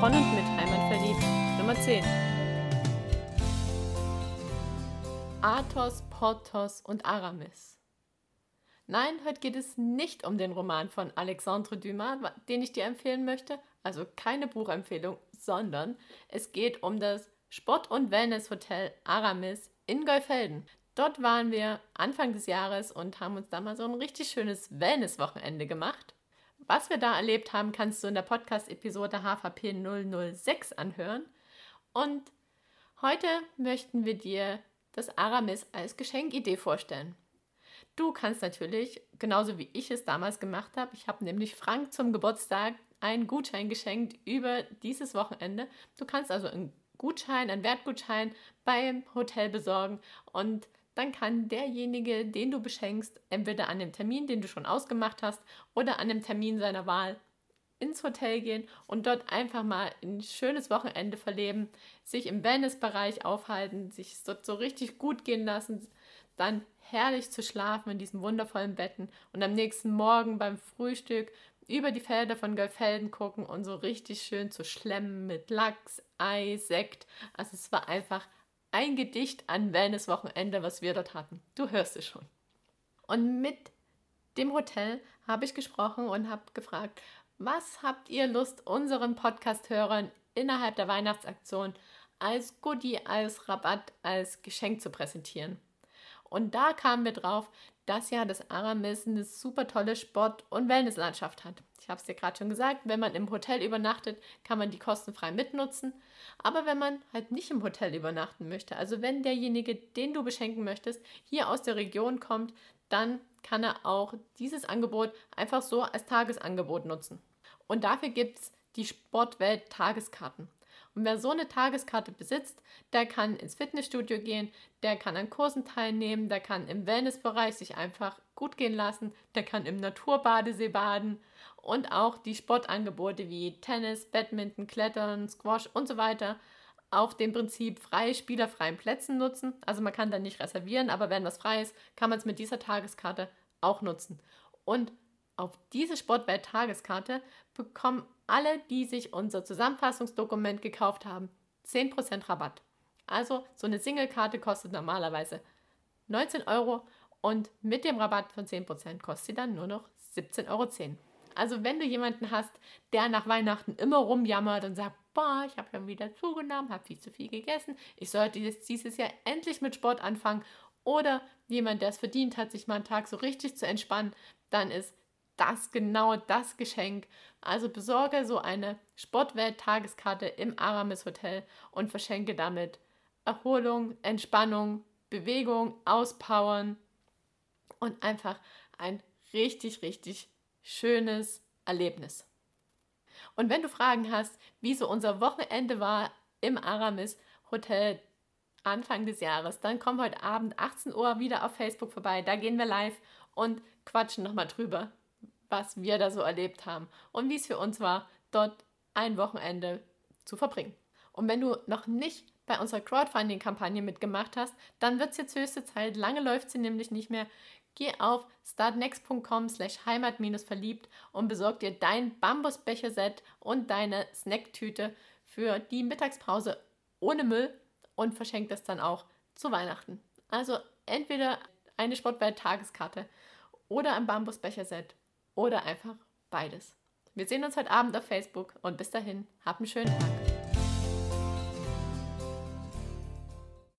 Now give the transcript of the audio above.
von und mit Heimat verliebt, Nummer 10. Athos, Porthos und Aramis. Nein, heute geht es nicht um den Roman von Alexandre Dumas, den ich dir empfehlen möchte, also keine Buchempfehlung, sondern es geht um das Sport- und Wellness-Hotel Aramis in Golfelden. Dort waren wir Anfang des Jahres und haben uns da mal so ein richtig schönes Wellness-Wochenende gemacht. Was wir da erlebt haben, kannst du in der Podcast-Episode HVP 006 anhören. Und heute möchten wir dir das Aramis als Geschenkidee vorstellen. Du kannst natürlich, genauso wie ich es damals gemacht habe, ich habe nämlich Frank zum Geburtstag einen Gutschein geschenkt über dieses Wochenende. Du kannst also einen Gutschein, einen Wertgutschein beim Hotel besorgen und dann kann derjenige, den du beschenkst, entweder an dem Termin, den du schon ausgemacht hast, oder an dem Termin seiner Wahl ins Hotel gehen und dort einfach mal ein schönes Wochenende verleben, sich im Wellnessbereich aufhalten, sich dort so richtig gut gehen lassen, dann herrlich zu schlafen in diesen wundervollen Betten und am nächsten Morgen beim Frühstück über die Felder von Golfelden gucken und so richtig schön zu schlemmen mit Lachs, Ei, Sekt. Also es war einfach ein Gedicht an Wellness-Wochenende, was wir dort hatten. Du hörst es schon. Und mit dem Hotel habe ich gesprochen und habe gefragt, was habt ihr Lust, unseren Podcast-Hörern innerhalb der Weihnachtsaktion als Goodie, als Rabatt, als Geschenk zu präsentieren? Und da kamen wir drauf, dass ja das Aramis eine super tolle Sport- und Wellnesslandschaft hat. Ich habe es dir gerade schon gesagt, wenn man im Hotel übernachtet, kann man die kostenfrei mitnutzen. Aber wenn man halt nicht im Hotel übernachten möchte, also wenn derjenige, den du beschenken möchtest, hier aus der Region kommt, dann kann er auch dieses Angebot einfach so als Tagesangebot nutzen. Und dafür gibt es die Sportwelt Tageskarten. Und wer so eine Tageskarte besitzt, der kann ins Fitnessstudio gehen, der kann an Kursen teilnehmen, der kann im Wellnessbereich sich einfach gut gehen lassen, der kann im Naturbadesee baden und auch die Sportangebote wie Tennis, Badminton, Klettern, Squash und so weiter auf dem Prinzip frei spielerfreien Plätzen nutzen. Also man kann da nicht reservieren, aber wenn was frei ist, kann man es mit dieser Tageskarte auch nutzen. Und auf diese Sportwelt-Tageskarte bekommen alle, die sich unser Zusammenfassungsdokument gekauft haben, 10% Rabatt. Also so eine Single-Karte kostet normalerweise 19 Euro und mit dem Rabatt von 10% kostet sie dann nur noch 17,10 Euro. Also wenn du jemanden hast, der nach Weihnachten immer rumjammert und sagt, boah, ich habe ja wieder zugenommen, habe viel zu viel gegessen, ich sollte jetzt dieses Jahr endlich mit Sport anfangen oder jemand, der es verdient hat, sich mal einen Tag so richtig zu entspannen, dann ist das genau das Geschenk. Also besorge so eine Sportwelt-Tageskarte im Aramis Hotel und verschenke damit Erholung, Entspannung, Bewegung, Auspowern und einfach ein richtig, richtig schönes Erlebnis. Und wenn du Fragen hast, wie so unser Wochenende war im Aramis Hotel Anfang des Jahres, dann komm heute Abend 18 Uhr wieder auf Facebook vorbei. Da gehen wir live und quatschen nochmal drüber, was wir da so erlebt haben und wie es für uns war, dort ein Wochenende zu verbringen. Und wenn du noch nicht bei unserer Crowdfunding-Kampagne mitgemacht hast, dann wird es jetzt höchste Zeit. Lange läuft sie nämlich nicht mehr. Geh auf startnext.com slash heimat-verliebt und besorg dir dein Bambusbecher-Set und deine Snacktüte für die Mittagspause ohne Müll und verschenk das dann auch zu Weihnachten. Also entweder eine Sportwelt-Tageskarte oder ein Bambusbecher-Set oder einfach beides. Wir sehen uns heute Abend auf Facebook und bis dahin, hab einen schönen Tag.